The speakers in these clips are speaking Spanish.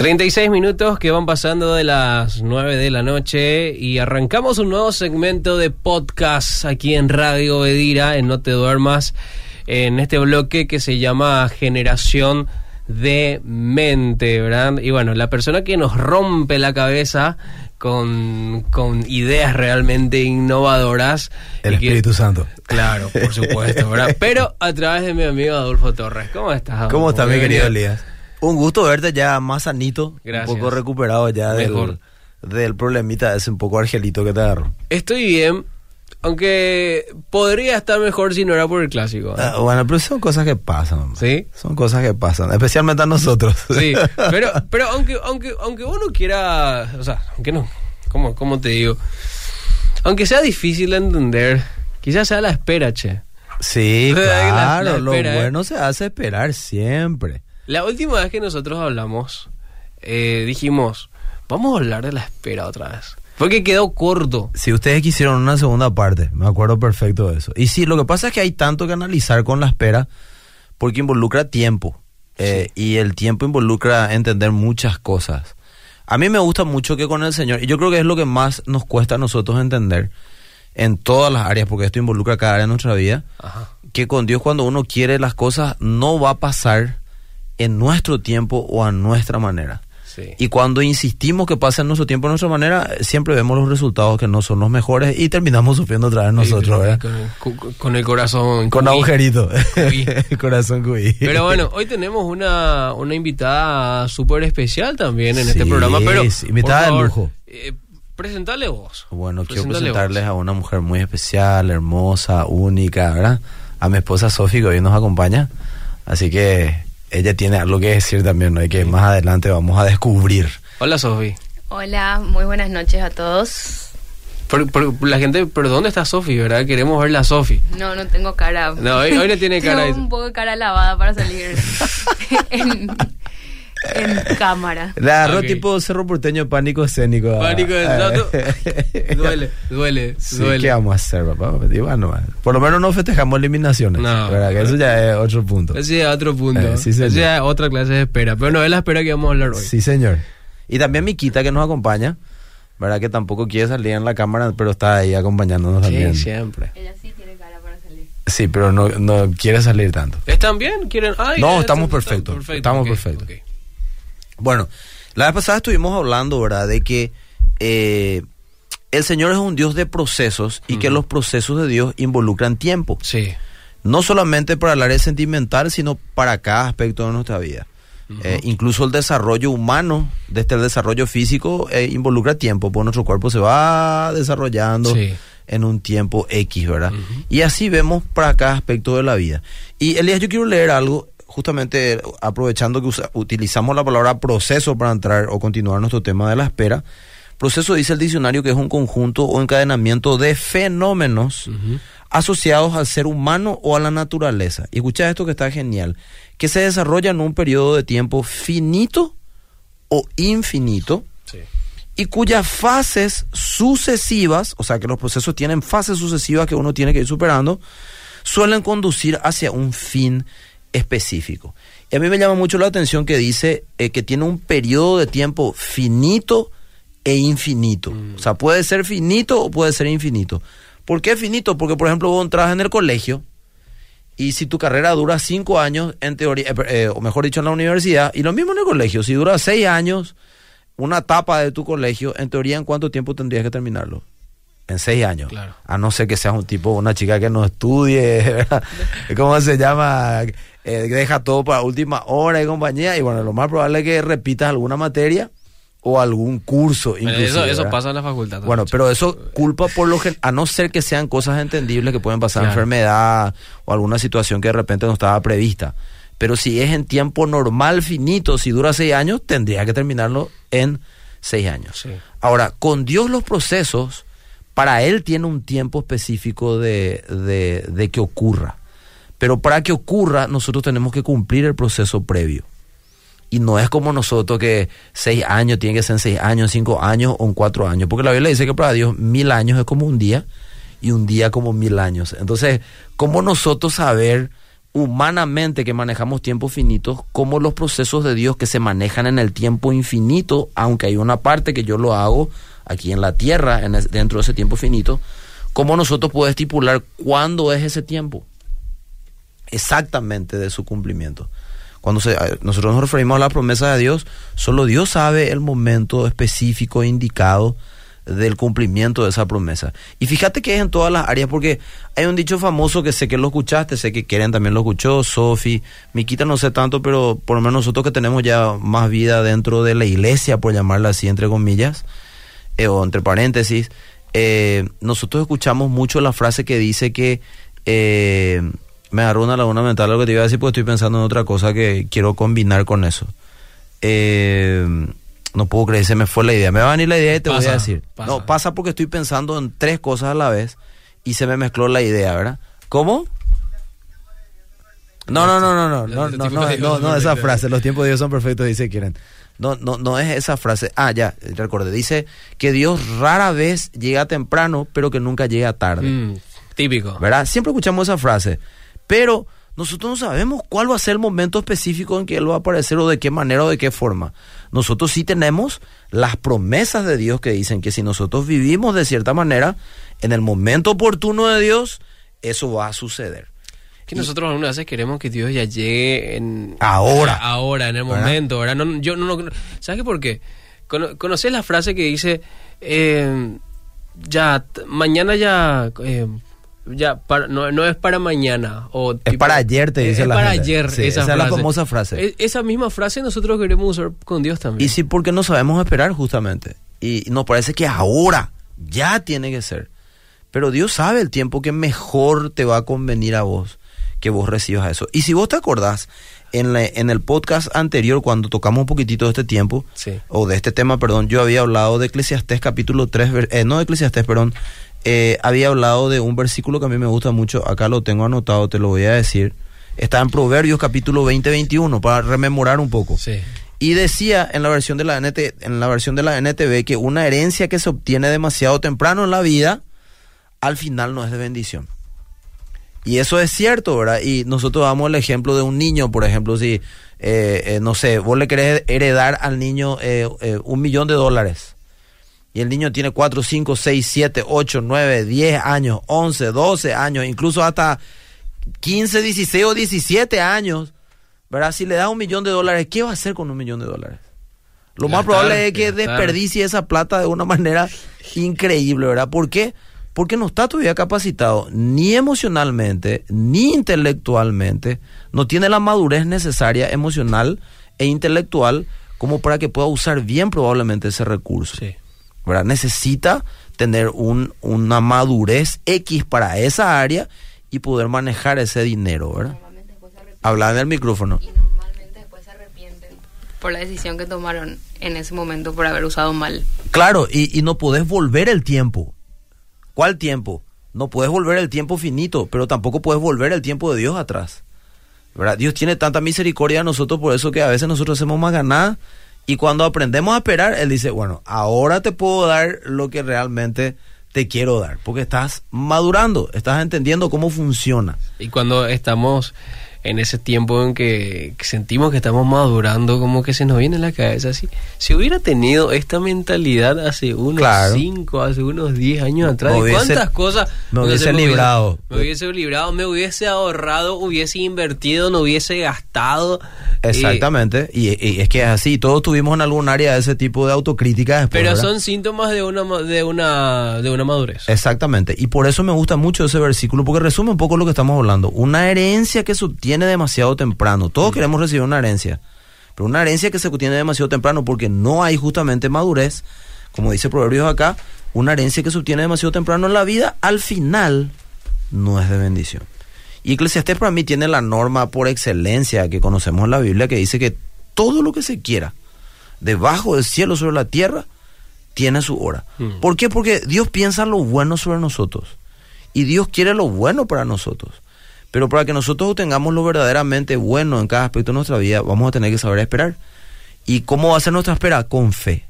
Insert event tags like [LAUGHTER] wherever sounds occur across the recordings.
36 minutos que van pasando de las 9 de la noche y arrancamos un nuevo segmento de podcast aquí en Radio Bedira, en No Te Duermas, en este bloque que se llama Generación de Mente, ¿verdad? Y bueno, la persona que nos rompe la cabeza con, con ideas realmente innovadoras. El Espíritu Santo. Claro, por supuesto, ¿verdad? [LAUGHS] Pero a través de mi amigo Adolfo Torres. ¿Cómo estás? ¿Cómo estás, mi querido Elías? Un gusto verte ya más sanito, un poco recuperado ya del, del problemita ese un poco argelito que te agarró. Estoy bien, aunque podría estar mejor si no era por el clásico. Ah, bueno, pero son cosas que pasan. Sí. Son cosas que pasan, especialmente a nosotros. [LAUGHS] Sí, pero, [LAUGHS] pero aunque, aunque, aunque uno quiera, o sea, aunque no, ¿cómo, cómo te digo? Aunque sea difícil de entender, quizás sea la espera, che. Sí, [LAUGHS] claro, lo ¿eh? bueno se hace esperar siempre. La última vez que nosotros hablamos, eh, dijimos, vamos a hablar de la espera otra vez. Porque quedó corto. Si ustedes quisieron una segunda parte, me acuerdo perfecto de eso. Y sí, lo que pasa es que hay tanto que analizar con la espera, porque involucra tiempo. Eh, y el tiempo involucra entender muchas cosas. A mí me gusta mucho que con el Señor, y yo creo que es lo que más nos cuesta a nosotros entender en todas las áreas, porque esto involucra cada área de nuestra vida, que con Dios cuando uno quiere las cosas no va a pasar en nuestro tiempo o a nuestra manera. Y cuando insistimos que pase en nuestro tiempo a nuestra manera, siempre vemos los resultados que no son los mejores y terminamos sufriendo otra vez nosotros. con, el corazón. Con agujerito. [LAUGHS] el corazón cuí. Pero bueno, hoy tenemos una, una invitada súper especial también en este programa. Pero, invitada de lujo. Eh, presentarle vos. Bueno, quiero presentarles a una mujer muy especial, hermosa, única, ¿verdad? A mi esposa Sofi, que hoy nos acompaña. Así que ella tiene algo que decir también, ¿no? Y que más adelante vamos a descubrir. Hola, Sofi. Hola, muy buenas noches a todos. la gente, pero ¿dónde está Sofi, verdad? Queremos ver a Sofi. No, no tengo cara. No, hoy, no tiene [LAUGHS] cara. tengo un poco de cara lavada para salir [LAUGHS] en, en cámara. Le agarró tipo cerro porteño pánico escénico. Pánico escénico. [LAUGHS] duele, duele, duele. ¿Qué vamos a hacer, papá? Bueno, por lo menos no festejamos eliminaciones. No. Que eso ya es otro punto. Eso ya es otro punto. Eh, eso ya es otra clase de espera. Pero no es la espera que vamos a hablar hoy. Sí, señor. Y también Miquita que nos acompaña. ¿Verdad? Que tampoco quiere salir en la cámara, pero está ahí acompañándonos sí, también. siempre. Ella sí tiene cara para salir. Sí, pero no, no quiere salir tanto. ¿Están bien? ¿Quieren? no, estamos perfectos. Estamos perfectos. Bueno, la vez pasada estuvimos hablando, ¿verdad? De que eh, el Señor es un Dios de procesos y que los procesos de Dios involucran tiempo. Sí. No solamente para el área sentimental, sino para cada aspecto de nuestra vida. Eh, incluso el desarrollo humano, desde el desarrollo físico, eh, involucra tiempo, porque nuestro cuerpo se va desarrollando en un tiempo X, ¿verdad? Y así vemos para cada aspecto de la vida. Y Elías, yo quiero leer algo justamente aprovechando que utilizamos la palabra proceso para entrar o continuar nuestro tema de la espera, proceso dice el diccionario que es un conjunto o encadenamiento de fenómenos asociados al ser humano o a la naturaleza. Y escucha esto que está genial, que se desarrolla en un periodo de tiempo finito o infinito. Y cuyas fases sucesivas, o sea que los procesos tienen fases sucesivas que uno tiene que ir superando, suelen conducir hacia un fin específico. Y a mí me llama mucho la atención que dice eh, que tiene un periodo de tiempo finito e infinito. Mm. O sea, puede ser finito o puede ser infinito. ¿Por qué finito? Porque, por ejemplo, vos entras en el colegio y si tu carrera dura cinco años, en teoría, eh, eh, o mejor dicho, en la universidad, y lo mismo en el colegio, si dura seis años, una etapa de tu colegio, en teoría, ¿en cuánto tiempo tendrías que terminarlo? en seis años. A no ser que seas un tipo, una chica que no estudie, [LAUGHS] ¿cómo se llama? Eh, deja todo para última hora y compañía. Y bueno, lo más probable es que repitas alguna materia o algún curso. eso, eso pasa en la facultad. Bueno, pero eso culpa por lo que, a no ser que sean cosas entendibles que pueden pasar, enfermedad o alguna situación que de repente no estaba prevista. Pero si es en tiempo normal, finito, si dura seis años, tendría que terminarlo en seis años. Ahora, con Dios los procesos para él tiene un tiempo específico de, de, que ocurra. Pero para que ocurra, nosotros tenemos que cumplir el proceso previo. Y no es como nosotros que seis años tiene que ser seis años, cinco años o en cuatro años. Porque la Biblia dice que para Dios mil años es como un día y un día como mil años. Entonces, ¿cómo nosotros saber humanamente que manejamos tiempos finitos como los procesos de Dios que se manejan en el tiempo infinito, aunque hay una parte que yo lo hago aquí en la tierra, en dentro de ese tiempo finito, ¿cómo nosotros podemos estipular cuándo es ese tiempo? Exactamente de su cumplimiento. Cuando se, nosotros nos referimos a la promesa de Dios, solo Dios sabe el momento específico indicado del cumplimiento de esa promesa. Y fíjate que es en todas las áreas, porque hay un dicho famoso que sé que lo escuchaste, sé que Keren también lo escuchó, Sofi, Miquita no sé tanto, pero por lo menos nosotros que tenemos ya más vida dentro de la iglesia, por llamarla así, entre comillas, eh, o entre paréntesis, eh, nosotros escuchamos mucho la frase que dice que eh, me agarró una laguna mental lo que te iba a decir, porque estoy pensando en otra cosa que quiero combinar con eso. Eh, no puedo creer, se me fue la idea. Me va a venir la idea y te voy a decir. No, pasa porque estoy pensando en tres cosas a la vez y se me mezcló la idea, ¿verdad? ¿Cómo? No, no, no, no, no, no, no, no, no, no, esa frase, los tiempos de Dios son perfectos, dice quieren. No, no, no es esa frase. Ah, ya, recordé. Dice que Dios rara vez llega temprano, pero que nunca llega tarde. Mm, típico. ¿Verdad? Siempre escuchamos esa frase. Pero nosotros no sabemos cuál va a ser el momento específico en que Él va a aparecer o de qué manera o de qué forma. Nosotros sí tenemos las promesas de Dios que dicen que si nosotros vivimos de cierta manera, en el momento oportuno de Dios, eso va a suceder. Que nosotros algunas veces queremos que Dios ya llegue en... Ahora. Ahora, en el momento, ¿verdad? No, yo no, ¿Sabes por qué? ¿Conoces la frase que dice, eh, ya, mañana ya... Eh, ya no, es para mañana o es para ayer te dice es para ayer esa, es la famosa frase. E, esa misma frase nosotros queremos usar con Dios también. Y sí porque no sabemos esperar justamente. Y nos parece que ahora ya tiene que ser. Pero Dios sabe el tiempo que mejor te va a convenir a vos que vos recibas eso. Y si vos te acordás en, en el podcast anterior, cuando tocamos un poquitito de este tiempo, o de este tema, perdón, yo había hablado de Eclesiastés capítulo 3, eh, no de Eclesiastés, perdón, eh, había hablado de un versículo que a mí me gusta mucho, acá lo tengo anotado, te lo voy a decir. Está en Proverbios capítulo 20-21, para rememorar un poco. Y decía en la versión de la NT, en la versión de la NTV que una herencia que se obtiene demasiado temprano en la vida, al final no es de bendición. Y eso es cierto, ¿verdad? Y nosotros damos el ejemplo de un niño, por ejemplo, si, eh, eh, no sé, vos le querés heredar al niño un millón de dólares y el niño tiene 4, 5, 6, 7, 8, 9, 10 años, 11, 12 años, incluso hasta 15, 16 o 17 años, ¿verdad? Si le da un millón de dólares, ¿qué va a hacer con un millón de dólares? Lo más probable es que desperdicie esa plata de una [LAUGHS] manera increíble, ¿verdad? ¿Por qué? Porque no está todavía capacitado ni emocionalmente, ni intelectualmente, no tiene la madurez necesaria emocional e intelectual como para que pueda usar bien probablemente ese recurso. Sí. Necesita tener un, una madurez X para esa área y poder manejar ese dinero, ¿verdad? Hablar en el micrófono. Y normalmente después se arrepienten por la decisión que tomaron en ese momento por haber usado mal. Claro, y, y no podés volver el tiempo. ¿Cuál tiempo? No puedes volver el tiempo finito, pero tampoco puedes volver el tiempo de Dios atrás. ¿verdad? Dios tiene tanta misericordia a nosotros, por eso que a veces nosotros hacemos más ganas y cuando aprendemos a esperar, Él dice, bueno, ahora te puedo dar lo que realmente te quiero dar, porque estás madurando, estás entendiendo cómo funciona. Y cuando estamos en ese tiempo en que, sentimos que estamos madurando, como que se nos viene la cabeza así. Si hubiera tenido esta mentalidad hace unos 5, hace unos 10 años atrás, ¿cuántas cosas me hubiese librado? Me hubiese librado, me hubiese ahorrado, hubiese invertido, no hubiese gastado. Exactamente, y, es que es así, todos tuvimos en algún área ese tipo de autocrítica. pero son síntomas de una, de, una, de una madurez. Exactamente, y por eso me gusta mucho ese versículo, porque resume un poco lo que estamos hablando. Una herencia que subtiene tiene demasiado temprano. Todos queremos recibir una herencia, pero una herencia que se obtiene demasiado temprano porque no hay justamente madurez, como dice Proverbios acá, una herencia que se obtiene demasiado temprano en la vida, al final no es de bendición. Y Eclesiastés para mí tiene la norma por excelencia que conocemos en la Biblia que dice que todo lo que se quiera debajo del cielo sobre la tierra tiene su hora. Mm. ¿Por qué? Porque Dios piensa lo bueno sobre nosotros y Dios quiere lo bueno para nosotros. Pero para que nosotros tengamos lo verdaderamente bueno en cada aspecto de nuestra vida, vamos a tener que saber esperar. ¿Y cómo va a ser nuestra espera? Con fe.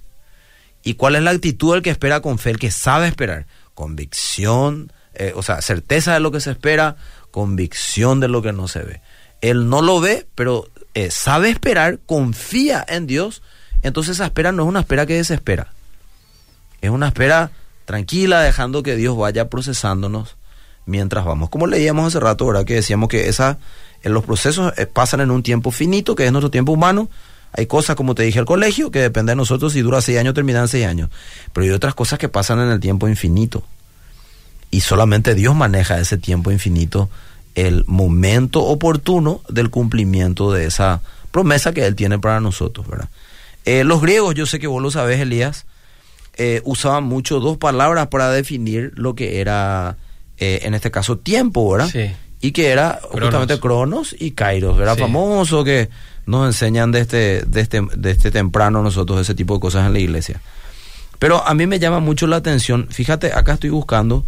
¿Y cuál es la actitud del que espera con fe? El que sabe esperar. Convicción, eh, o sea, certeza de lo que se espera, convicción de lo que no se ve. él no lo ve, pero eh, sabe esperar, confía en Dios, entonces esa espera no es una espera que desespera. Es una espera tranquila, dejando que Dios vaya procesándonos mientras vamos. Como leíamos hace rato, ¿verdad? Que decíamos que esa, en los procesos eh, pasan en un tiempo finito, que es nuestro tiempo humano. Hay cosas, como te dije al colegio, que depende de nosotros. Si dura seis años, terminan seis años. Pero hay otras cosas que pasan en el tiempo infinito. Y solamente Dios maneja ese tiempo infinito, el momento oportuno del cumplimiento de esa promesa que Él tiene para nosotros, ¿verdad? Eh, los griegos, yo sé que vos lo sabés, Elías, eh, usaban mucho dos palabras para definir lo que era, eh, en este caso, tiempo, ¿verdad? Sí. Y que era justamente Cronos y Kairos, ¿verdad? Sí. Famoso que nos enseñan de este, de este, este temprano nosotros ese tipo de cosas en la iglesia. Pero a mí me llama mucho la atención, fíjate, acá estoy buscando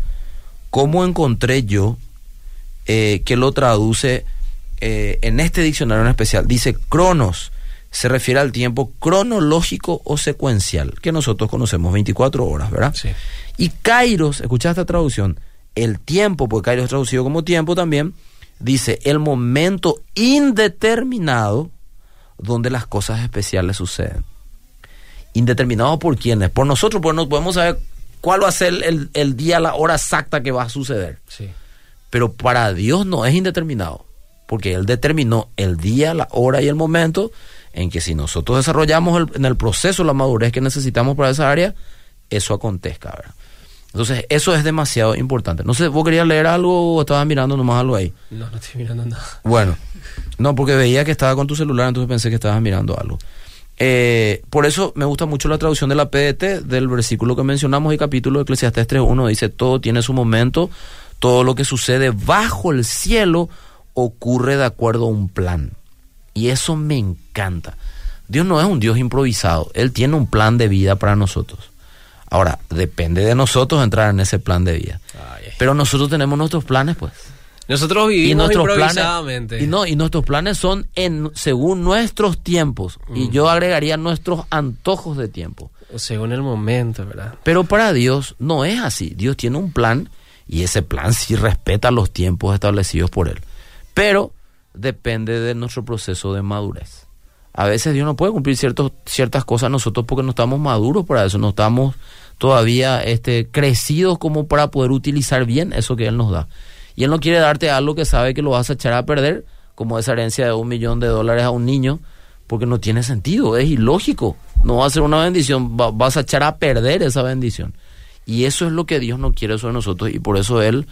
cómo encontré yo eh, que lo traduce eh, en este diccionario en especial. Dice Cronos, se refiere al tiempo cronológico o secuencial, que nosotros conocemos 24 horas, ¿verdad? Sí. Y Kairos, escucha esta traducción, el tiempo, porque Kairos es traducido como tiempo también, dice el momento indeterminado donde las cosas especiales suceden. Indeterminado por quiénes, por nosotros, porque no podemos saber cuál va a ser el, el día, la hora exacta que va a suceder. Sí. Pero para Dios no es indeterminado, porque Él determinó el día, la hora y el momento en que si nosotros desarrollamos el- en el proceso la madurez que necesitamos para esa área, eso acontezca. ¿verdad? Entonces, eso es demasiado importante. No sé, ¿vos querías leer algo o estabas mirando nomás algo ahí? No, no estoy mirando nada. Bueno, no, porque veía que estaba con tu celular, entonces pensé que estabas mirando algo. Eh, por eso me gusta mucho la traducción de la PDT del versículo que mencionamos y capítulo de Eclesiastés 3.1 dice, todo tiene su momento, todo lo que sucede bajo el cielo ocurre de acuerdo a un plan. Y eso me encanta. Dios no es un Dios improvisado, Él tiene un plan de vida para nosotros. Ahora, depende de nosotros entrar en ese plan de vida. Ay. Pero nosotros tenemos nuestros planes, pues Nosotros y vivimos nuestros improvisadamente. planes y no y nuestros planes son en según nuestros tiempos y yo agregaría nuestros antojos de tiempo Según el momento, ¿verdad? pero para Dios no es así Dios tiene un plan y ese plan sí respeta los tiempos establecidos por él pero depende de nuestro proceso de madurez a veces Dios no puede cumplir ciertos, ciertas cosas nosotros porque no estamos maduros para eso no estamos todavía este crecidos como para poder utilizar bien eso que él nos da y él no quiere darte algo que sabe que lo vas a echar a perder, como esa herencia de un millón de dólares a un niño, porque no tiene sentido, es ilógico. No va a ser una bendición, va- vas a echar a perder esa bendición. Y eso es lo que Dios no quiere sobre nosotros, y por eso Él,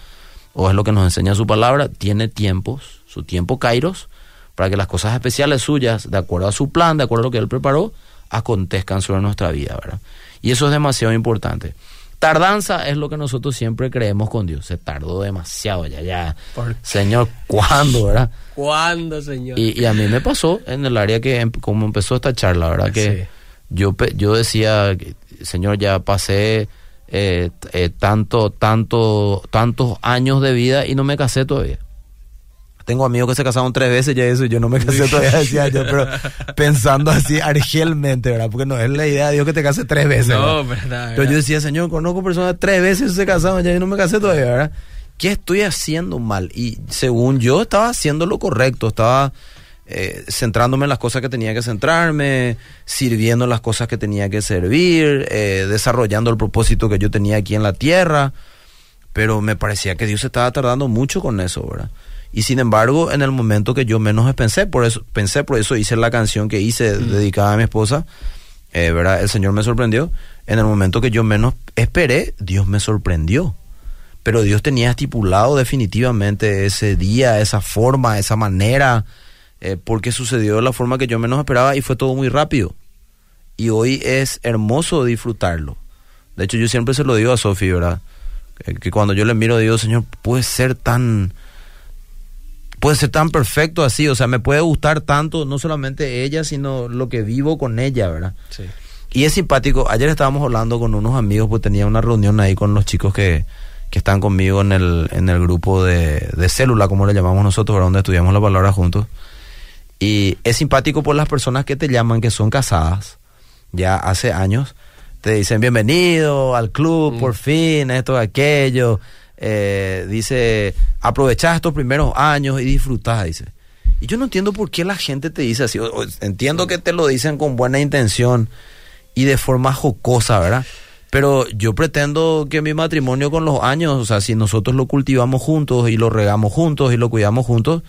o es lo que nos enseña su palabra, tiene tiempos, su tiempo kairos, para que las cosas especiales suyas, de acuerdo a su plan, de acuerdo a lo que Él preparó, acontezcan sobre nuestra vida, ¿verdad? Y eso es demasiado importante. Tardanza es lo que nosotros siempre creemos con Dios. Se tardó demasiado, ya, ya. Señor, ¿cuándo, verdad? ¿Cuándo, señor? Y, y a mí me pasó en el área que, em- como empezó esta charla, ¿verdad? Que Sí. yo, yo decía, Señor, ya pasé eh, eh, tanto, tanto, tantos años de vida y no me casé todavía. Tengo amigos que se casaron tres veces ya eso, yo no me casé todavía, decía [LAUGHS] yo, pero pensando así argelmente, ¿verdad? Porque no es la idea de Dios que te case tres veces. No, ¿verdad? verdad, Pero yo decía, Señor, conozco personas tres veces se casaron ya y no me casé todavía, ¿verdad? ¿Qué estoy haciendo mal? Y según yo estaba haciendo lo correcto, estaba eh, centrándome en las cosas que tenía que centrarme, sirviendo en las cosas que tenía que servir, eh, desarrollando el propósito que yo tenía aquí en la tierra, pero me parecía que Dios estaba tardando mucho con eso, ¿verdad? Y sin embargo, en el momento que yo menos pensé, por eso pensé, por eso hice la canción que hice dedicada a mi esposa, eh, ¿verdad? El Señor me sorprendió. En el momento que yo menos esperé, Dios me sorprendió. Pero Dios tenía estipulado definitivamente ese día, esa forma, esa manera, eh, porque sucedió de la forma que yo menos esperaba y fue todo muy rápido. Y hoy es hermoso disfrutarlo. De hecho, yo siempre se lo digo a Sofi, ¿verdad? Eh, que cuando yo le miro, digo, Señor, puede ser tan puede ser tan perfecto así, o sea, me puede gustar tanto, no solamente ella, sino lo que vivo con ella, ¿verdad? Sí. Y es simpático, ayer estábamos hablando con unos amigos, pues tenía una reunión ahí con los chicos que, que están conmigo en el, en el grupo de, de célula, como le llamamos nosotros, ¿verdad? donde estudiamos la palabra juntos. Y es simpático por las personas que te llaman, que son casadas, ya hace años, te dicen bienvenido al club, por fin, esto, aquello. Eh, dice, aprovechá estos primeros años y disfrutá, dice. Y yo no entiendo por qué la gente te dice así. Entiendo que te lo dicen con buena intención y de forma jocosa, ¿verdad? Pero yo pretendo que mi matrimonio con los años, o sea, si nosotros lo cultivamos juntos y lo regamos juntos y lo cuidamos juntos,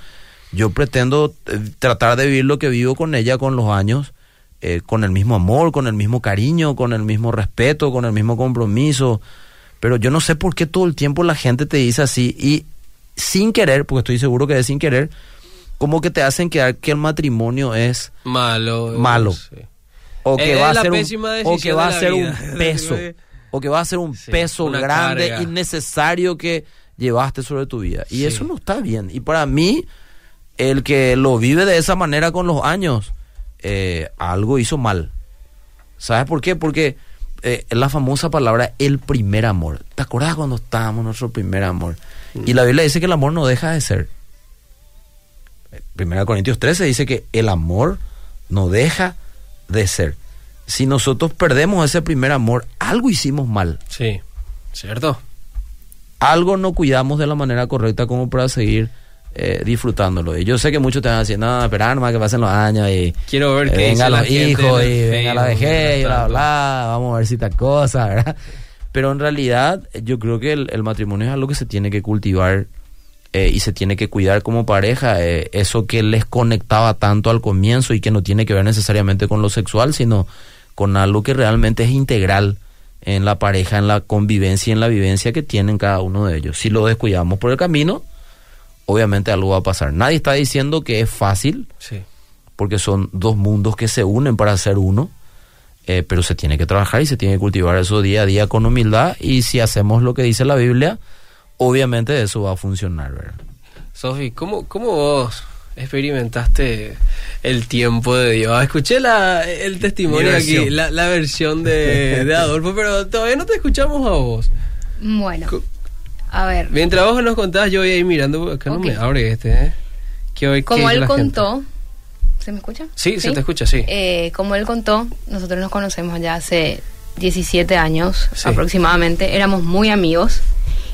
yo pretendo eh, tratar de vivir lo que vivo con ella con los años, eh, con el mismo amor, con el mismo cariño, con el mismo respeto, con el mismo compromiso. Pero yo no sé por qué todo el tiempo la gente te dice así y sin querer, porque estoy seguro que es sin querer, como que te hacen quedar que el matrimonio es Malo. Malo. sí. o que Es va a ser un, o que va a ser un [LAUGHS] peso o que va a ser un Sí, peso grande carga. innecesario que llevaste sobre tu vida y Sí. eso no está bien y para mí el que lo vive de esa manera con los años eh, algo hizo mal ¿sabes por qué? porque eh, la famosa palabra el primer amor ¿te acuerdas cuando estábamos en nuestro primer amor? y la Biblia dice que el amor no deja de ser Primera Corintios 13 dice que el amor no deja de ser. Si nosotros perdemos ese primer amor, algo hicimos mal. Sí, ¿cierto? Algo no cuidamos de la manera correcta como para seguir eh, disfrutándolo. Y yo sé que muchos te van a decir, no, espera nomás que pasen los años y Quiero ver eh, vengan la los hijos y venga la vejez y bla, bla, vamos a ver si tal cosa, ¿verdad? Pero en realidad yo creo que el, el matrimonio es algo que se tiene que cultivar eh, y se tiene que cuidar como pareja. eh, eso que les conectaba tanto al comienzo y que no tiene que ver necesariamente con lo sexual, sino con algo que realmente es integral en la pareja, en la convivencia y en la vivencia que tienen cada uno de ellos. Si lo descuidamos por el camino, obviamente algo va a pasar. Nadie está diciendo que es fácil, Sí. porque son dos mundos que se unen para ser uno, eh, pero se tiene que trabajar y se tiene que cultivar eso día a día con humildad y si hacemos lo que dice la Biblia, obviamente eso va a funcionar, ¿verdad? Sofi, ¿cómo, ¿cómo vos experimentaste el tiempo de Dios? Escuché la, el testimonio aquí, la, la versión de, de Adolfo, pero todavía no te escuchamos a vos. Bueno, a ver, Mientras vos nos contabas, yo voy a ir mirando, acá no me abre este, ¿eh? ¿Qué hoy, qué como él gente? contó, ¿se me escucha? Sí, se te escucha, sí. Eh, como él contó, nosotros nos conocemos ya hace 17 años Sí. aproximadamente, éramos muy amigos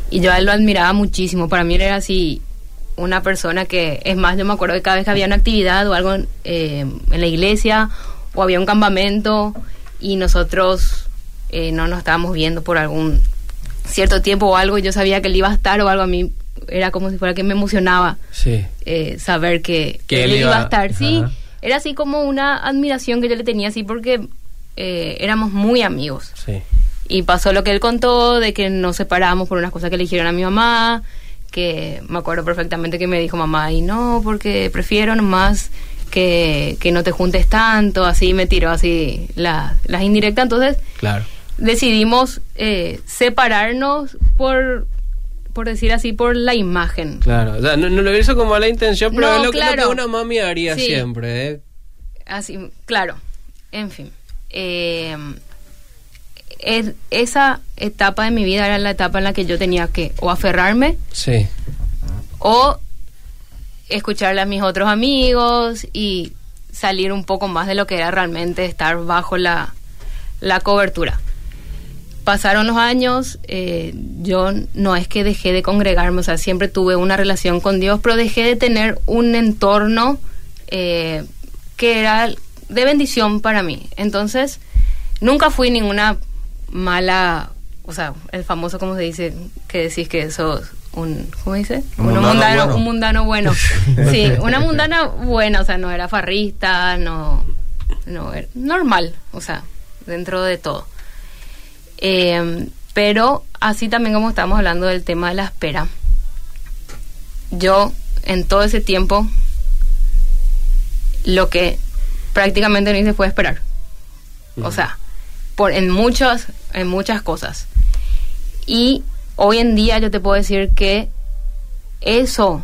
y yo a él lo admiraba muchísimo. Para mí él era así una persona que, es más, yo me acuerdo que cada vez que había una actividad o algo eh, en la iglesia o había un campamento y nosotros eh, no nos estábamos viendo por algún cierto tiempo o algo, y yo sabía que él iba a estar o algo, a mí era como si fuera que me emocionaba Sí. eh, saber que, él él iba iba- a estar. Sí, Ajá. era así como una admiración que yo le tenía así porque eh, éramos muy amigos. Sí. Y pasó lo que él contó, de que nos separamos por unas cosas que le dijeron a mi mamá, que me acuerdo perfectamente que me dijo mamá, y no, porque prefiero nomás que, que no te juntes tanto, así me tiró así la- las indirectas. Entonces Claro. Decidimos eh, separarnos por, por decir así, por la imagen. Claro. O sea, no, no lo hizo con mala intención, pero No, es lo, que- lo claro. que una mami haría Sí. siempre, ¿eh? Así, claro. En fin. Eh, es- esa etapa de mi vida era la etapa en la que yo tenía que o aferrarme Sí. o escucharle a mis otros amigos y salir un poco más de lo que era realmente estar bajo la, la cobertura. Pasaron los años, eh, yo no es que dejé de congregarme, o sea, siempre tuve una relación con Dios, pero dejé de tener un entorno eh, que era de bendición para mí. Entonces, nunca fui ninguna mala, o sea, el famoso, como se dice, que decís que sos un, ¿cómo dice? Un Un mundano mundano, bueno. un mundano bueno. [LAUGHS] Sí, una mundana buena, o sea, no era farrista, no, no, era normal, o sea, dentro de todo. Eh, pero así también como estamos hablando del tema de la espera, yo en todo ese tiempo lo que prácticamente no hice fue esperar. O sea, por en muchas en muchas cosas. Y hoy en día yo te puedo decir que eso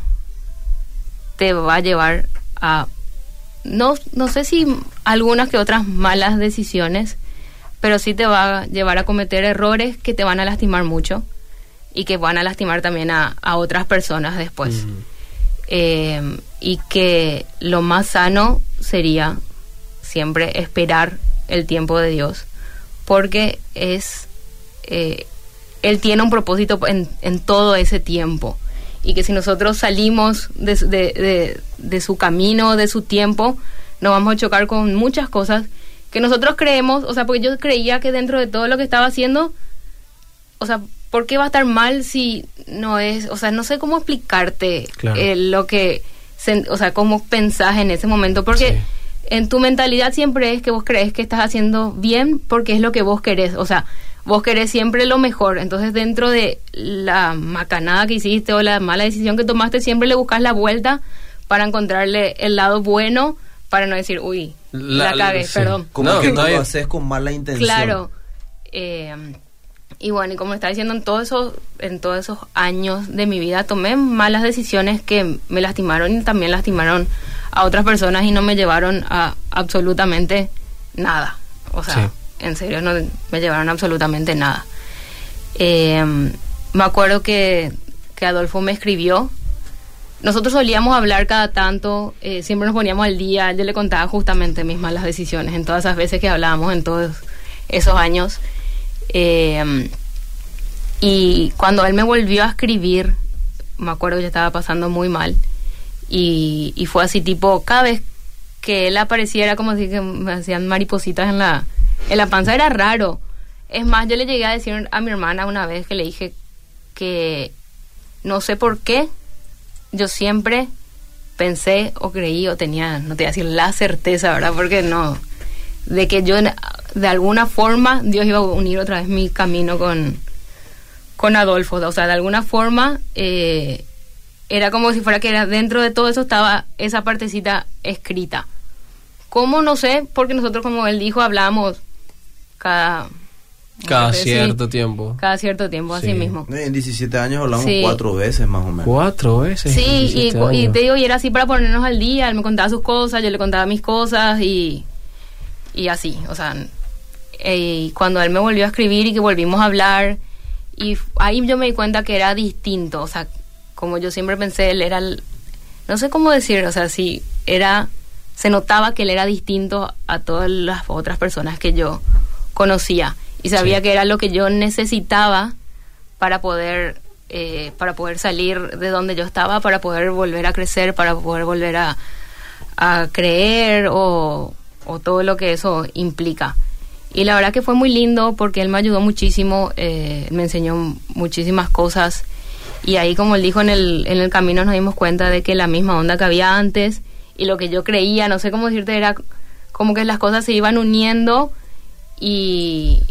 te va a llevar a no no sé si algunas que otras malas decisiones, pero sí te va a llevar a cometer errores que te van a lastimar mucho y que van a lastimar también a, a otras personas después. Eh, y que lo más sano sería siempre esperar el tiempo de Dios, porque es, eh, Él tiene un propósito en, en todo ese tiempo. y que si nosotros salimos de, de, de, de su camino, de su tiempo, nos vamos a chocar con muchas cosas que nosotros creemos, o sea, porque yo creía que dentro de todo lo que estaba haciendo, o sea, ¿por qué va a estar mal si no es, o sea, no sé cómo explicarte Claro. eh, lo que, o sea, cómo pensás en ese momento, porque Sí. en tu mentalidad siempre es que vos crees que estás haciendo bien porque es lo que vos querés, o sea, vos querés siempre lo mejor, entonces dentro de la macanada que hiciste o la mala decisión que tomaste, siempre le buscas la vuelta para encontrarle el lado bueno, para no decir, uy, la, La- cagué, sí. perdón. Como No, que no lo haces con mala intención. Claro. Eh, y bueno, y como está diciendo, en todos esos, en todos esos años de mi vida tomé malas decisiones que me lastimaron y también lastimaron a otras personas y no me llevaron a absolutamente nada. O sea, Sí. en serio, no me llevaron a absolutamente nada. Eh, me acuerdo que, que Adolfo me escribió. Nosotros solíamos hablar cada tanto, eh, siempre nos poníamos al día. Yo le contaba justamente mis malas decisiones en todas esas veces que hablábamos en todos esos años. Eh, y cuando él me volvió a escribir, me acuerdo que estaba pasando muy mal. Y, fue así, tipo, cada vez que él apareciera, como si que me hacían maripositas en la, en la panza, era raro. Es más, yo le llegué a decir a mi hermana una vez que le dije que no sé por qué, yo siempre pensé o creí o tenía, no te voy a decir la certeza, ¿verdad? Porque no, de que yo de alguna forma Dios iba a unir otra vez mi camino con, con Adolfo, o sea, de alguna forma eh, era como si fuera que era dentro de todo eso estaba esa partecita escrita. ¿Cómo? No sé, porque nosotros, como él dijo, hablábamos cada... Cada sí, cierto tiempo. Cada cierto tiempo, Sí. así mismo. En 17 años hablamos Sí. cuatro veces más o menos. Cuatro veces. Sí, y, 17 cu- y años. te digo, y era así para ponernos al día, él me contaba sus cosas, yo le contaba mis cosas y, y así, o sea, eh, y cuando él me volvió a escribir y que volvimos a hablar, y ahí yo me di cuenta que era distinto, o sea, como yo siempre pensé, él era, el- no sé cómo decir, o sea, sí, era, se notaba que él era distinto a todas las otras personas que yo conocía y sabía Sí. que era lo que yo necesitaba para poder eh, para poder salir de donde yo estaba para poder volver a crecer para poder volver a, a creer o, o todo lo que eso implica y la verdad que fue muy lindo porque él me ayudó muchísimo eh, me enseñó muchísimas cosas y ahí como él dijo en el, en el camino nos dimos cuenta de que la misma onda que había antes y lo que yo creía no sé cómo decirte era como que las cosas se iban uniendo y,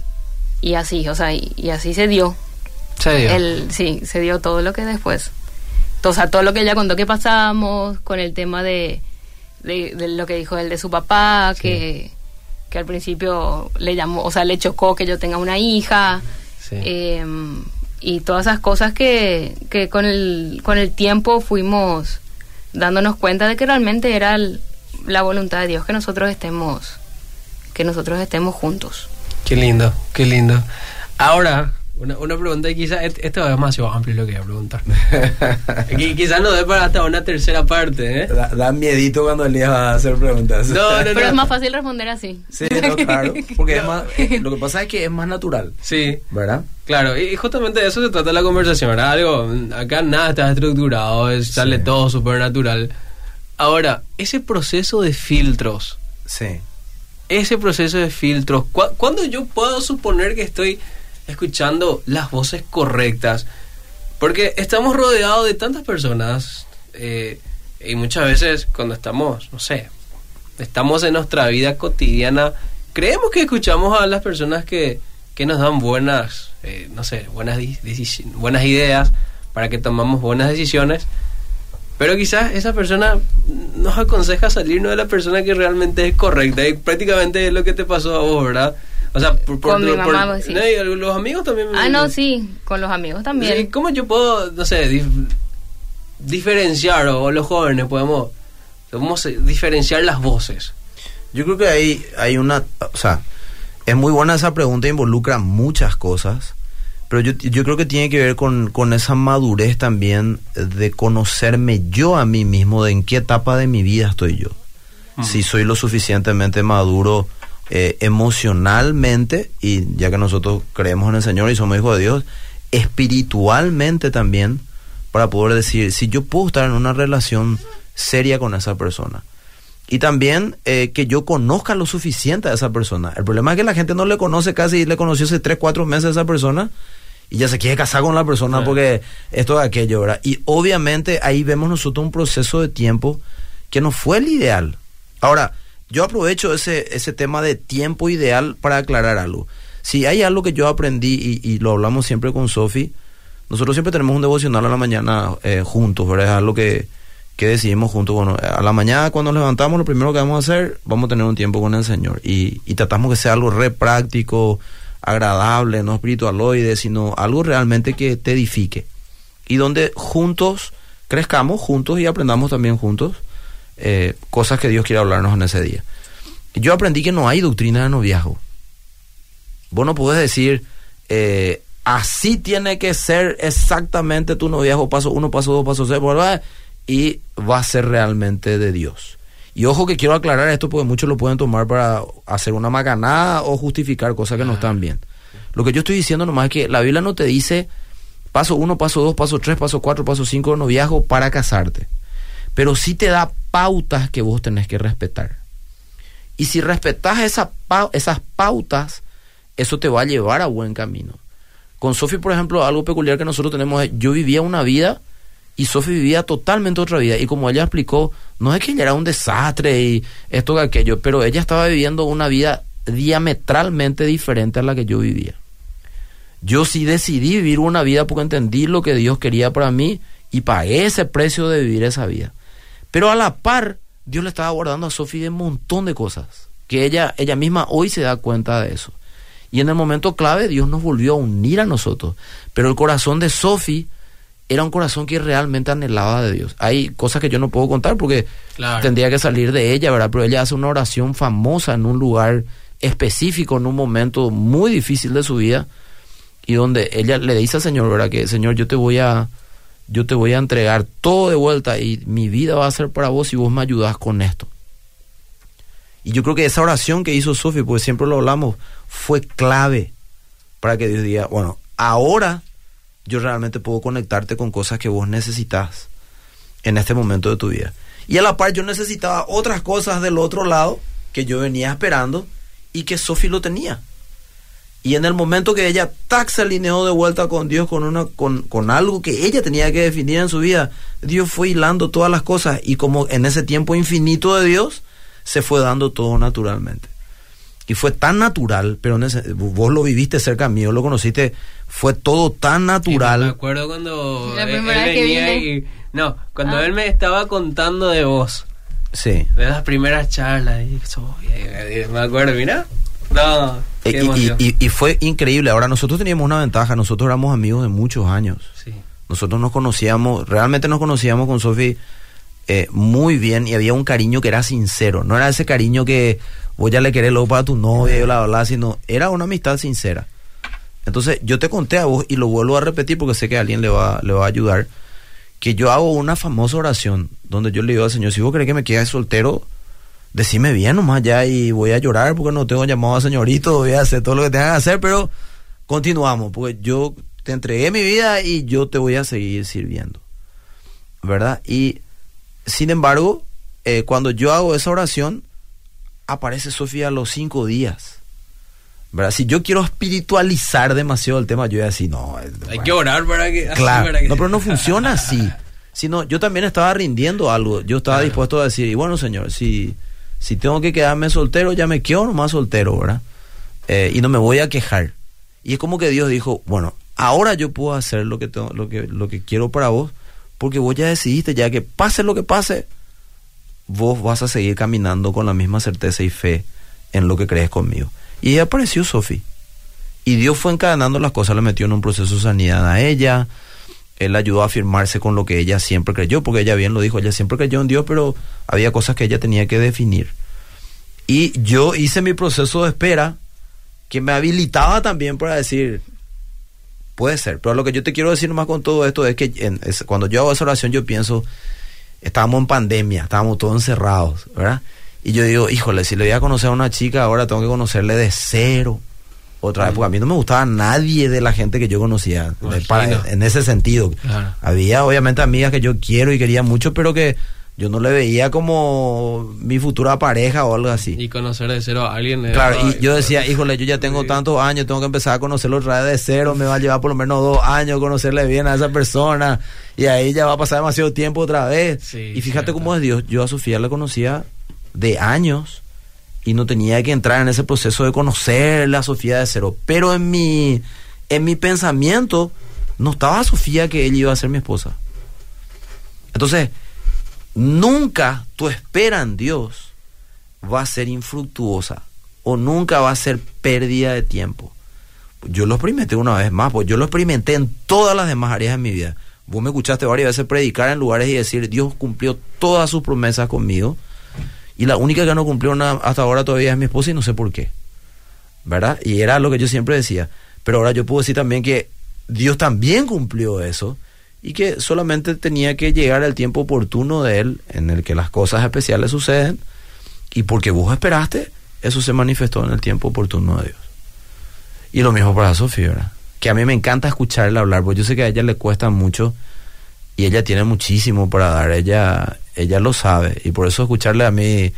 y así, o sea, y, y así se dio. Se dio. El, sí, se dio todo lo que después. O sea, todo lo que ella contó que pasamos, con el tema de, de, de lo que dijo él de su papá, que, que al principio le llamó, o sea, le chocó que yo tenga una hija, Sí. eh, y todas esas cosas que, que con, el, con el tiempo fuimos dándonos cuenta de que realmente era el- la voluntad de Dios que nosotros estemos, que nosotros estemos juntos. Qué lindo, qué lindo. Ahora, una, una pregunta y quizás esto es demasiado amplio lo que voy a preguntar. [LAUGHS] Qui- quizás no dé para hasta una tercera parte, ¿eh? Da, da miedito cuando Elías va a hacer preguntas. No, no, Pero no. es más fácil responder así. Sí, no, claro. Porque es más, eh, lo que pasa es que es más natural, Sí, ¿verdad? claro, y y justamente de eso se trata la conversación, ¿verdad? Algo, acá nada está estructurado, es- sale Sí. todo súper natural. Ahora, ese proceso de filtros, Sí. Ese proceso de filtros, ¿cu- ¿cuándo yo puedo suponer que estoy escuchando las voces correctas? Porque estamos rodeados de tantas personas eh, y muchas veces cuando estamos, no sé, estamos en nuestra vida cotidiana, creemos que escuchamos a las personas que, que nos dan buenas, eh, no sé, buenas, buenas ideas para que tomamos buenas decisiones. Pero quizás esa persona nos aconseja salirnos de la persona que realmente es correcta. Y prácticamente es lo que te pasó a vos, ¿verdad? O sea, por, por- Con mi por- mamá, vos decís. no, y los amigos también. me- Ah, no, sí, con los amigos también. Sí, ¿Cómo yo puedo, no sé, dif- diferenciar, o los jóvenes podemos, podemos diferenciar las voces? Yo creo que hay, hay una, o sea, es muy buena esa pregunta, involucra muchas cosas, pero yo, yo creo que tiene que ver con, con esa madurez también de conocerme yo a mí mismo, de en qué etapa de mi vida estoy yo. Si soy lo suficientemente maduro eh, emocionalmente, y ya que nosotros creemos en el Señor y somos hijos de Dios, espiritualmente también, para poder decir si yo puedo estar en una relación seria con esa persona. Y también eh, que yo conozca lo suficiente a esa persona. El problema es que la gente no le conoce casi, y le conoció hace 3, 4 meses a esa persona y ya se quiere casar con la persona porque esto de aquello, ¿verdad? Y obviamente ahí vemos nosotros un proceso de tiempo que no fue el ideal. Ahora, yo aprovecho ese, ese tema de tiempo ideal para aclarar algo. Si hay algo que yo aprendí y, lo hablamos siempre con Sofi, nosotros siempre tenemos un devocional a la mañana eh, juntos, ¿verdad? Es algo que, que decidimos juntos. Bueno, a la mañana cuando nos levantamos, lo primero que vamos a hacer, vamos a tener un tiempo con el Señor. Y, y tratamos que sea algo re práctico, agradable, no espiritualoide, sino algo realmente que te edifique. Y donde juntos crezcamos juntos y aprendamos también juntos eh, cosas que Dios quiere hablarnos en ese día. Yo aprendí que no hay doctrina de noviazgo. Vos no podés decir, eh, así tiene que ser exactamente tu noviazgo, paso uno, paso dos, paso seis, y va a ser realmente de Dios. Y ojo que quiero aclarar esto porque muchos lo pueden tomar para hacer una macanada o justificar cosas que no están bien. Lo que yo estoy diciendo nomás es que la Biblia no te dice paso uno, paso dos, paso tres, paso cuatro, paso cinco noviazgo para casarte. Pero sí te da pautas que vos tenés que respetar. Y si respetas esa, esas pautas, eso te va a llevar a buen camino. Con Sofi, por ejemplo, algo peculiar que nosotros tenemos es, yo vivía una vida y Sofi vivía totalmente otra vida. Y como ella explicó, no es que ella era un desastre y esto que aquello, pero ella estaba viviendo una vida diametralmente diferente a la que yo vivía. Yo sí decidí vivir una vida porque entendí lo que Dios quería para mí y pagué ese precio de vivir esa vida. Pero a la par, Dios le estaba guardando a Sofi de un montón de cosas, que ella, ella misma hoy se da cuenta de eso. Y en el momento clave, Dios nos volvió a unir a nosotros. Pero el corazón de Sofi era un corazón que realmente anhelaba de Dios. Hay cosas que yo no puedo contar porque tendría que salir de ella, ¿verdad? Pero ella hace una oración famosa en un lugar específico, en un momento muy difícil de su vida, y donde ella le dice al Señor, ¿verdad? Que Señor, yo te voy a, yo te voy a entregar todo de vuelta y mi vida va a ser para vos si vos me ayudas con esto. Y yo creo que esa oración que hizo Sofía, porque siempre lo hablamos, fue clave para que Dios diga, bueno, ahora yo realmente puedo conectarte con cosas que vos necesitas en este momento de tu vida. Y a la par yo necesitaba otras cosas del otro lado que yo venía esperando y que Sophie lo tenía. Y en el momento que ella tac se alineó de vuelta con Dios con una con, con algo que ella tenía que definir en su vida, Dios fue hilando todas las cosas y como en ese tiempo infinito de Dios se fue dando todo naturalmente. Y fue tan natural, pero vos lo viviste cerca mío, lo conociste fue todo tan natural. me acuerdo cuando la primera vez que vine. no, cuando ah. él me estaba contando de vos. Sí. De las primeras charlas. Y, me acuerdo, mira. No. y, y, fue increíble. Ahora, nosotros teníamos una ventaja. Nosotros éramos amigos de muchos años. Sí. Nosotros nos conocíamos, realmente nos conocíamos con Sofi eh, muy bien y había un cariño que era sincero. No era ese cariño que vos ya le querés luego para tu novia y bla, bla, sino era una amistad sincera. Entonces, yo te conté a vos y lo vuelvo a repetir porque sé que alguien le va, le va a ayudar, que yo hago una famosa oración donde yo le digo al Señor, si vos crees que me quedas soltero, decime bien nomás ya y voy a llorar porque no tengo llamado a señorito, voy a hacer todo lo que tenga que hacer, pero continuamos, porque yo te entregué mi vida y yo te voy a seguir sirviendo. ¿Verdad? Y sin embargo, eh, cuando yo hago esa oración, aparece Sofía a los cinco días. ¿verdad? Si yo quiero espiritualizar demasiado el tema, yo voy a decir, no. Hay que orar para que. Claro, no, pero no funciona así. [LAUGHS] Sino, yo también estaba rindiendo algo. Yo estaba dispuesto a decir, y bueno, señor, si, si tengo que quedarme soltero, ya me quedo nomás soltero, ¿verdad? Eh, y no me voy a quejar. Y es como que Dios dijo, bueno, ahora yo puedo hacer lo que, tengo, lo que, lo que quiero para vos, porque vos ya decidiste, ya que pase lo que pase, vos vas a seguir caminando con la misma certeza y fe en lo que crees conmigo. Y ahí apareció Sofi. Y Dios fue encadenando las cosas, le metió en un proceso de sanidad a ella. Él ayudó a afirmarse con lo que ella siempre creyó, porque ella bien lo dijo, ella siempre creyó en Dios, pero había cosas que ella tenía que definir. Y yo hice mi proceso de espera, que me habilitaba también para decir, puede ser, pero lo que yo te quiero decir más con todo esto es que cuando yo hago esa oración yo pienso, estábamos en pandemia, estábamos todos encerrados, ¿verdad? Y yo digo, híjole, si le voy a conocer a una chica, ahora tengo que conocerle de cero. otra época. A mí no me gustaba nadie de la gente que yo conocía, de- para- en ese sentido. Claro. Había obviamente amigas que yo quiero y quería mucho, pero que yo no le veía como mi futura pareja o algo así. Y conocer de cero a alguien. Claro, y yo decía, híjole, yo ya tengo tantos años, tengo que empezar a conocerlo otra vez de cero, me va a llevar por lo menos dos años conocerle bien a esa persona, y ahí ya va a pasar demasiado tiempo otra vez. Sí, y fíjate cierto. cómo es Dios, yo a Sofía la conocía de años y no tenía que entrar en ese proceso de conocerle a Sofía de cero, pero en mi, en mi pensamiento no estaba Sofía que ella iba a ser mi esposa. Entonces, nunca tu espera en Dios va a ser infructuosa o nunca va a ser pérdida de tiempo. Yo lo experimenté una vez más, pues yo lo experimenté en todas las demás áreas de mi vida. Vos me escuchaste varias veces predicar en lugares y decir, Dios cumplió todas sus promesas conmigo y la única que no cumplió hasta ahora todavía es mi esposa y no sé por qué. ¿Verdad? Y era lo que yo siempre decía. Pero ahora yo puedo decir también que Dios también cumplió eso y que solamente tenía que llegar el tiempo oportuno de Él en el que las cosas especiales suceden y porque vos esperaste, eso se manifestó en el tiempo oportuno de Dios. Y lo mismo para Sofía, ¿verdad? Que a mí me encanta escucharla hablar, porque yo sé que a ella le cuesta mucho y ella tiene muchísimo para dar, ella, ella lo sabe y por eso escucharle a mí eh,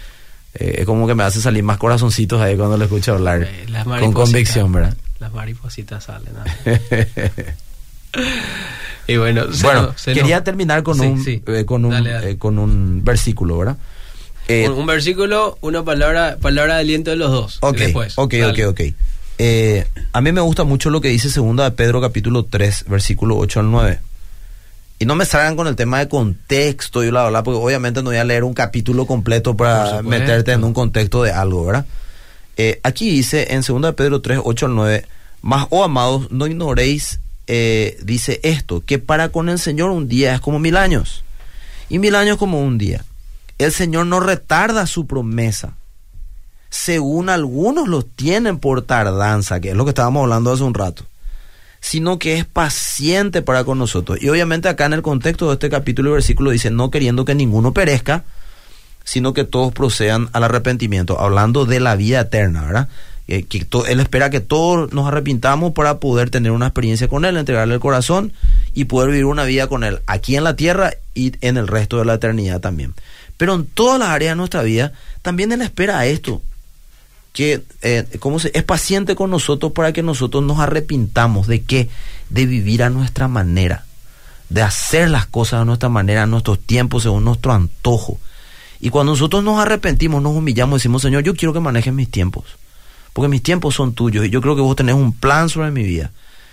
es como que me hace salir más corazoncitos ahí cuando le escucho hablar eh, con convicción, ¿verdad? Las maripositas salen. ¿no? [LAUGHS] y bueno, se bueno, nos- se quería nos- terminar con Sí, un sí. eh, con un Dale, dale. eh, con un versículo, ¿verdad? Eh, un, un versículo, una palabra, palabra de aliento de los dos. Ok, Después, ok, dale. ok, ok. Eh, a mí me gusta mucho lo que dice segunda de Pedro capítulo 3, versículo 8 al 9. Y no me salgan con el tema de contexto y bla, bla, bla, porque obviamente no voy a leer un capítulo completo para meterte en un contexto de algo, ¿verdad? Eh, aquí dice en segunda de Pedro 3, 8 al 9, más, oh amados, no ignoréis, eh, dice esto, que para con el Señor un día es como mil años, y mil años como un día. El Señor no retarda su promesa, según algunos los tienen por tardanza, que es lo que estábamos hablando hace un rato, sino que es paciente para con nosotros. Y obviamente acá en el contexto de este capítulo y versículo dice, no queriendo que ninguno perezca, sino que todos procedan al arrepentimiento, hablando de la vida eterna, ¿verdad? Eh, él espera que todos nos arrepintamos para poder tener una experiencia con Él, entregarle el corazón y poder vivir una vida con Él, aquí en la tierra y en el resto de la eternidad también. Pero en todas las áreas de nuestra vida, también Él espera a esto, que eh, ¿cómo es paciente con nosotros para que nosotros nos arrepintamos de qué? De vivir a nuestra manera, de hacer las cosas a nuestra manera, a nuestros tiempos, según nuestro antojo. Y cuando nosotros nos arrepentimos, nos humillamos, decimos, Señor, yo quiero que manejes mis tiempos, porque mis tiempos son tuyos y yo creo que vos tenés un plan sobre mi vida.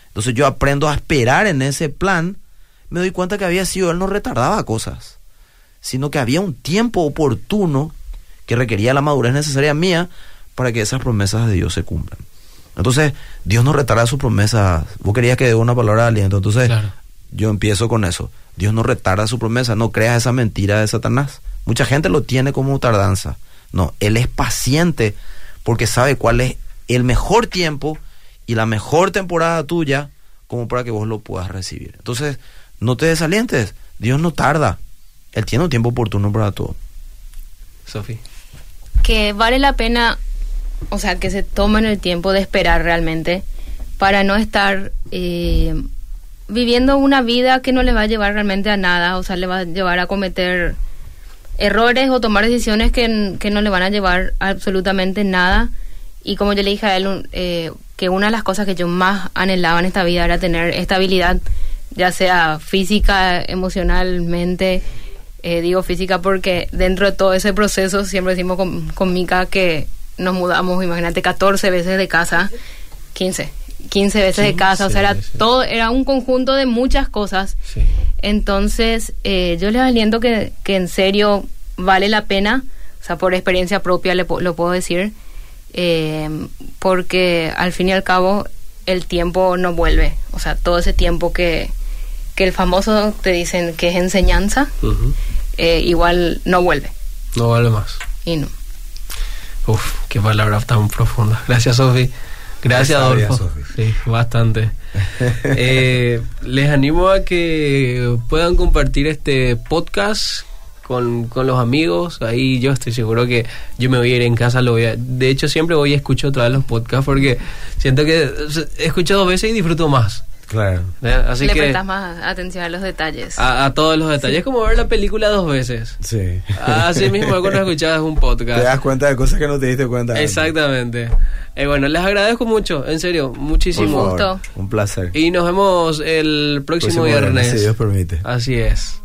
Entonces yo aprendo a esperar en ese plan, me doy cuenta que había sido, Él no retardaba cosas, sino que había un tiempo oportuno que requería la madurez necesaria mía para que esas promesas de Dios se cumplan. Entonces, Dios no retarda sus promesas. Vos querías que dé una palabra de aliento, entonces Claro. yo empiezo con eso. Dios no retarda su promesa, no creas esa mentira de Satanás. Mucha gente lo tiene como tardanza. No, Él es paciente porque sabe cuál es el mejor tiempo y la mejor temporada tuya como para que vos lo puedas recibir. Entonces, no te desalientes. Dios no tarda. Él tiene un tiempo oportuno para todo. Sofi. que vale la pena, o sea, que se tomen el tiempo de esperar realmente para no estar eh, viviendo una vida que no le va a llevar realmente a nada, o sea, le va a llevar a cometer errores o tomar decisiones que, que no le van a llevar absolutamente nada. Y como yo le dije a él, eh, que una de las cosas que yo más anhelaba en esta vida era tener estabilidad, ya sea física, emocionalmente, eh, digo física porque dentro de todo ese proceso siempre decimos con, con Mika que nos mudamos, imagínate, 14 veces de casa, 15, 15 veces de casa, o sea, era 15 veces. todo, era un conjunto de muchas cosas. Sí. Entonces, eh, yo les aliento que, que en serio vale la pena, o sea, por experiencia propia le, lo puedo decir, eh, porque al fin y al cabo el tiempo no vuelve, o sea, todo ese tiempo que, que el famoso te dicen que es enseñanza, eh, igual no vuelve. No vale más. Y no. Uf, qué palabra tan profunda. Gracias, Sofi. Gracias, Adolfo. Sí, bastante. Eh, les animo a que puedan compartir este podcast con, con los amigos, ahí yo estoy seguro que yo me voy a ir en casa, lo voy a, de hecho siempre voy y escucho otra vez los podcasts porque siento que he escuchado dos veces y disfruto más. Claro. Así Le que prestas más atención a los detalles. a, a todos los detalles, es como ver la película dos veces. Sí. Así mismo cuando [LAUGHS] escuchabas un Te das podcast. cuenta de cosas que no te diste cuenta. Exactamente. Eh, bueno, les agradezco mucho, en serio, Por muchísimo. favor, gusto. Un placer. Y nos vemos el próximo, Próximo viernes. si Dios permite. Así es.